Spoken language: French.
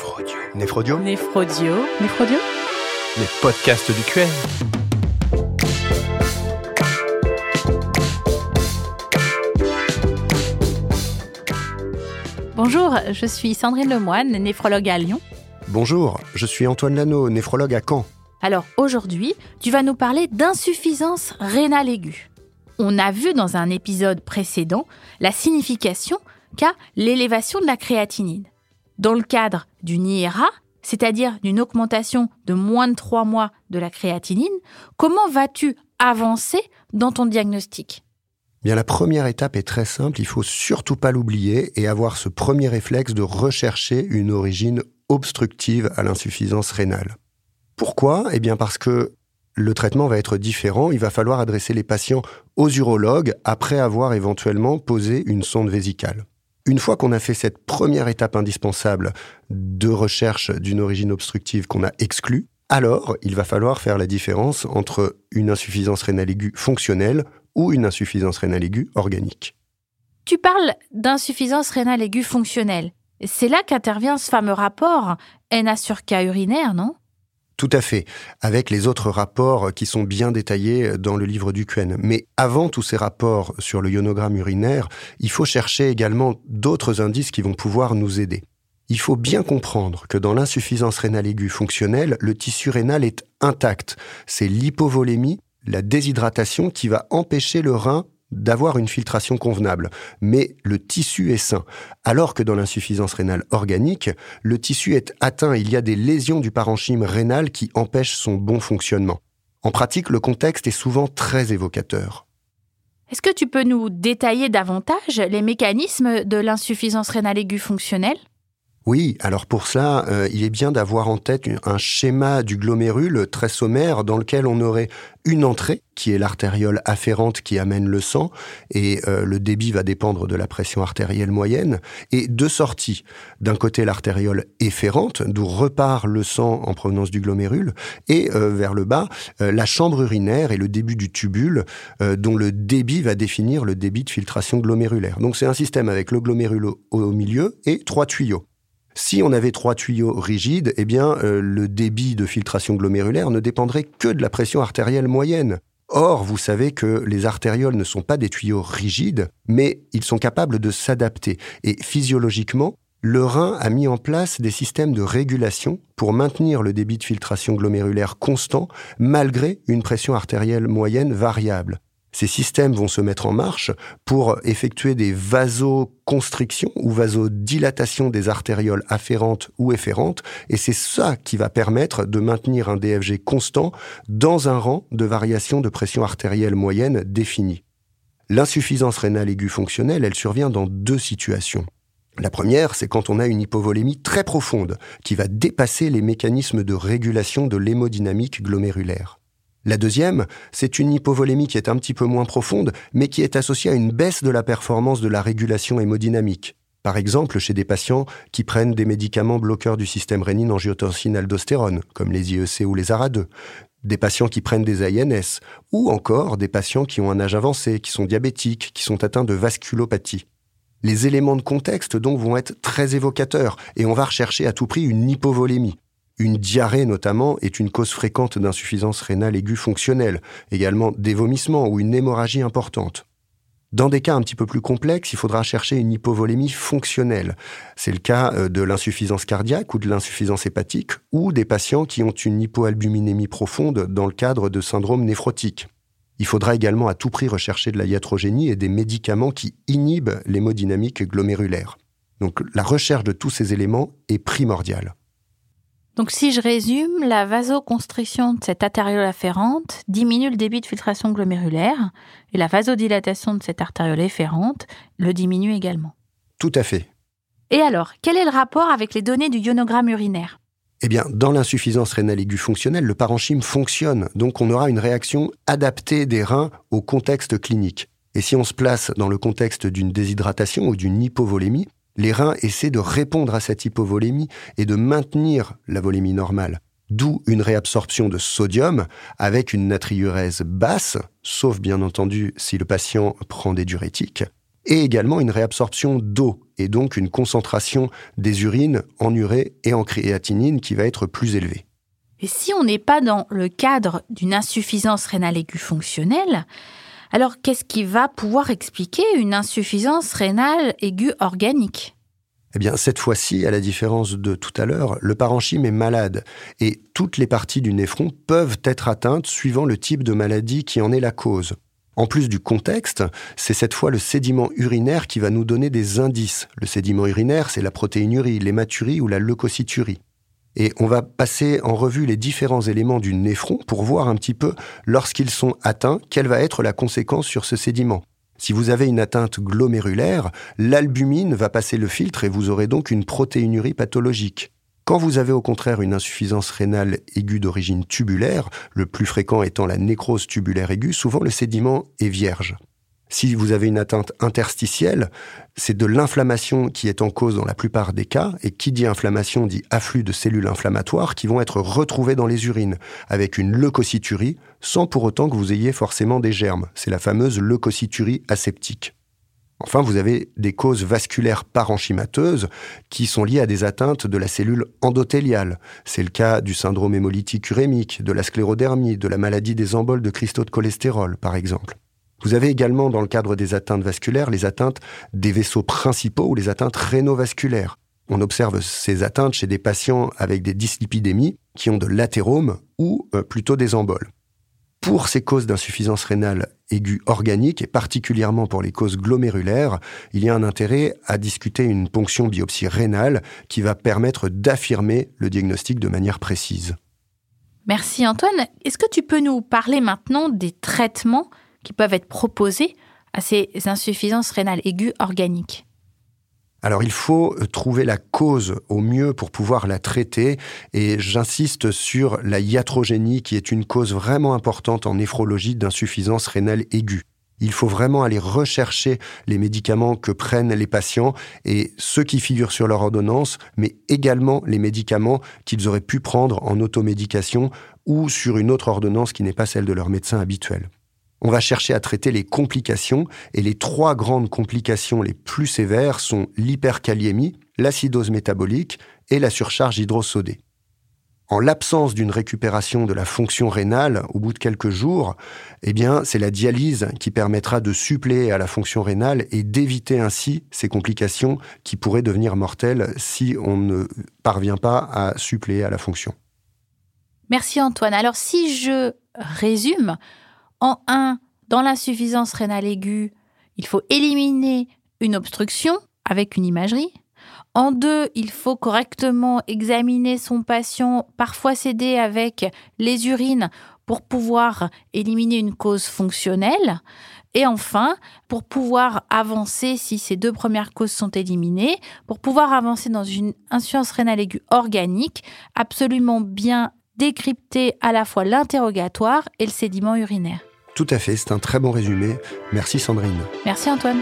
Néphrodio. Néphrodio. Néphrodio. Néphrodio. Les podcasts du QN. Bonjour, je suis Sandrine Lemoine, néphrologue à Lyon. Bonjour, je suis Antoine Lano, néphrologue à Caen. Alors aujourd'hui, tu vas nous parler d'insuffisance rénale aiguë. On a vu dans un épisode précédent la signification qu'a l'élévation de la créatinine. Dans le cadre d'une IRA, c'est-à-dire d'une augmentation de moins de 3 mois de la créatinine, comment vas-tu avancer dans ton diagnostic? Bien, la première étape est très simple, il faut surtout pas l'oublier et avoir ce premier réflexe de rechercher une origine obstructive à l'insuffisance rénale. Pourquoi? Eh bien parce que le traitement va être différent, il va falloir adresser les patients aux urologues après avoir éventuellement posé une sonde vésicale. Une fois qu'on a fait cette première étape indispensable de recherche d'une origine obstructive qu'on a exclue, alors il va falloir faire la différence entre une insuffisance rénale aiguë fonctionnelle ou une insuffisance rénale aiguë organique. Tu parles d'insuffisance rénale aiguë fonctionnelle. C'est là qu'intervient ce fameux rapport NA sur K urinaire, non? Tout à fait, avec les autres rapports qui sont bien détaillés dans le livre du QN. Mais avant tous ces rapports sur le ionogramme urinaire, il faut chercher également d'autres indices qui vont pouvoir nous aider. Il faut bien comprendre que dans l'insuffisance rénale aiguë fonctionnelle, le tissu rénal est intact. C'est l'hypovolémie, la déshydratation qui va empêcher le rein d'avoir une filtration convenable, mais le tissu est sain. Alors que dans l'insuffisance rénale organique, le tissu est atteint, il y a des lésions du parenchyme rénal qui empêchent son bon fonctionnement. En pratique, le contexte est souvent très évocateur. Est-ce que tu peux nous détailler davantage les mécanismes de l'insuffisance rénale aiguë fonctionnelle? Oui, alors pour ça, euh, il est bien d'avoir en tête un schéma du glomérule très sommaire dans lequel on aurait une entrée qui est l'artériole afférente qui amène le sang et euh, le débit va dépendre de la pression artérielle moyenne et deux sorties. D'un côté l'artériole efférente d'où repart le sang en provenance du glomérule et euh, vers le bas la chambre urinaire et le début du tubule dont le débit va définir le débit de filtration glomérulaire. Donc c'est un système avec le glomérule au milieu et trois tuyaux. Si on avait trois tuyaux rigides, eh bien, euh, le débit de filtration glomérulaire ne dépendrait que de la pression artérielle moyenne. Or, vous savez que les artérioles ne sont pas des tuyaux rigides, mais ils sont capables de s'adapter. Et physiologiquement, le rein a mis en place des systèmes de régulation pour maintenir le débit de filtration glomérulaire constant malgré une pression artérielle moyenne variable. Ces systèmes vont se mettre en marche pour effectuer des vasoconstrictions ou vasodilatations des artérioles afférentes ou efférentes, et c'est ça qui va permettre de maintenir un DFG constant dans un rang de variation de pression artérielle moyenne définie. L'insuffisance rénale aiguë fonctionnelle, elle survient dans deux situations. La première, c'est quand on a une hypovolémie très profonde, qui va dépasser les mécanismes de régulation de l'hémodynamique glomérulaire. La deuxième, c'est une hypovolémie qui est un petit peu moins profonde, mais qui est associée à une baisse de la performance de la régulation hémodynamique. Par exemple, chez des patients qui prennent des médicaments bloqueurs du système rénine-angiotensine-aldostérone, comme les IEC ou les ARA2, des patients qui prennent des AINS, ou encore des patients qui ont un âge avancé, qui sont diabétiques, qui sont atteints de vasculopathie. Les éléments de contexte donc vont être très évocateurs, et on va rechercher à tout prix une hypovolémie. Une diarrhée notamment est une cause fréquente d'insuffisance rénale aiguë fonctionnelle, également des vomissements ou une hémorragie importante. Dans des cas un petit peu plus complexes, il faudra chercher une hypovolémie fonctionnelle. C'est le cas euh, de l'insuffisance cardiaque ou de l'insuffisance hépatique ou des patients qui ont une hypoalbuminémie profonde dans le cadre de syndrome néphrotique. Il faudra également à tout prix rechercher de la iatrogénie et des médicaments qui inhibent l'hémodynamique glomérulaire. Donc la recherche de tous ces éléments est primordiale. Donc si je résume, la vasoconstriction de cette artériole afférente diminue le débit de filtration glomérulaire et la vasodilatation de cette artériole efférente le diminue également. Tout à fait. Et alors, quel est le rapport avec les données du ionogramme urinaire? Eh bien, dans l'insuffisance rénale aiguë fonctionnelle, le parenchyme fonctionne, donc on aura une réaction adaptée des reins au contexte clinique. Et si on se place dans le contexte d'une déshydratation ou d'une hypovolémie, les reins essaient de répondre à cette hypovolémie et de maintenir la volémie normale. D'où une réabsorption de sodium avec une natriurèse basse, sauf bien entendu si le patient prend des diurétiques. et également une réabsorption d'eau et donc une concentration des urines en urée et en créatinine qui va être plus élevée. Et si on n'est pas dans le cadre d'une insuffisance rénale aiguë fonctionnelle, alors qu'est-ce qui va pouvoir expliquer une insuffisance rénale aiguë organique? Eh bien, cette fois-ci, à la différence de tout à l'heure, le parenchyme est malade et toutes les parties du néphron peuvent être atteintes suivant le type de maladie qui en est la cause. En plus du contexte, c'est cette fois le sédiment urinaire qui va nous donner des indices. Le sédiment urinaire, c'est la protéinurie, l'hématurie ou la leucocyturie. Et on va passer en revue les différents éléments du néphron pour voir un petit peu, lorsqu'ils sont atteints, quelle va être la conséquence sur ce sédiment. Si vous avez une atteinte glomérulaire, l'albumine va passer le filtre et vous aurez donc une protéinurie pathologique. Quand vous avez au contraire une insuffisance rénale aiguë d'origine tubulaire, le plus fréquent étant la nécrose tubulaire aiguë, souvent le sédiment est vierge. Si vous avez une atteinte interstitielle, c'est de l'inflammation qui est en cause dans la plupart des cas, et qui dit inflammation dit afflux de cellules inflammatoires qui vont être retrouvées dans les urines, avec une leucocyturie, sans pour autant que vous ayez forcément des germes. C'est la fameuse leucocyturie aseptique. Enfin, vous avez des causes vasculaires parenchymateuses qui sont liées à des atteintes de la cellule endothéliale. C'est le cas du syndrome hémolytique urémique, de la sclérodermie, de la maladie des emboles de cristaux de cholestérol, par exemple. Vous avez également, dans le cadre des atteintes vasculaires, les atteintes des vaisseaux principaux ou les atteintes rénovasculaires. On observe ces atteintes chez des patients avec des dyslipidémies qui ont de l'athérome ou euh, plutôt des emboles. Pour ces causes d'insuffisance rénale aiguë organique et particulièrement pour les causes glomérulaires, il y a un intérêt à discuter une ponction biopsie rénale qui va permettre d'affirmer le diagnostic de manière précise. Merci Antoine. Est-ce que tu peux nous parler maintenant des traitements qui peuvent être proposés à ces insuffisances rénales aiguës organiques alors il faut euh, trouver la cause au mieux pour pouvoir la traiter et j'insiste sur la iatrogénie qui est une cause vraiment importante en néphrologie d'insuffisance rénale aiguë. Il faut vraiment aller rechercher les médicaments que prennent les patients et ceux qui figurent sur leur ordonnance, mais également les médicaments qu'ils auraient pu prendre en automédication ou sur une autre ordonnance qui n'est pas celle de leur médecin habituel. On va chercher à traiter les complications et les trois grandes complications les plus sévères sont l'hyperkaliémie, l'acidose métabolique et la surcharge hydrosodée. En l'absence d'une récupération de la fonction rénale au bout de quelques jours, eh bien, c'est la dialyse qui permettra de suppléer à la fonction rénale et d'éviter ainsi ces complications qui pourraient devenir mortelles si on ne parvient pas à suppléer à la fonction. Merci Antoine. Alors si je résume, en 1, dans l'insuffisance rénale aiguë, il faut éliminer une obstruction avec une imagerie. En deux, il faut correctement examiner son patient, parfois s'aider avec les urines pour pouvoir éliminer une cause fonctionnelle. Et enfin, pour pouvoir avancer, si ces deux premières causes sont éliminées, pour pouvoir avancer dans une insuffisance rénale aiguë organique, absolument bien décrypter à la fois l'interrogatoire et le sédiment urinaire. Tout à fait, c'est un très bon résumé. Merci Sandrine. Merci Antoine.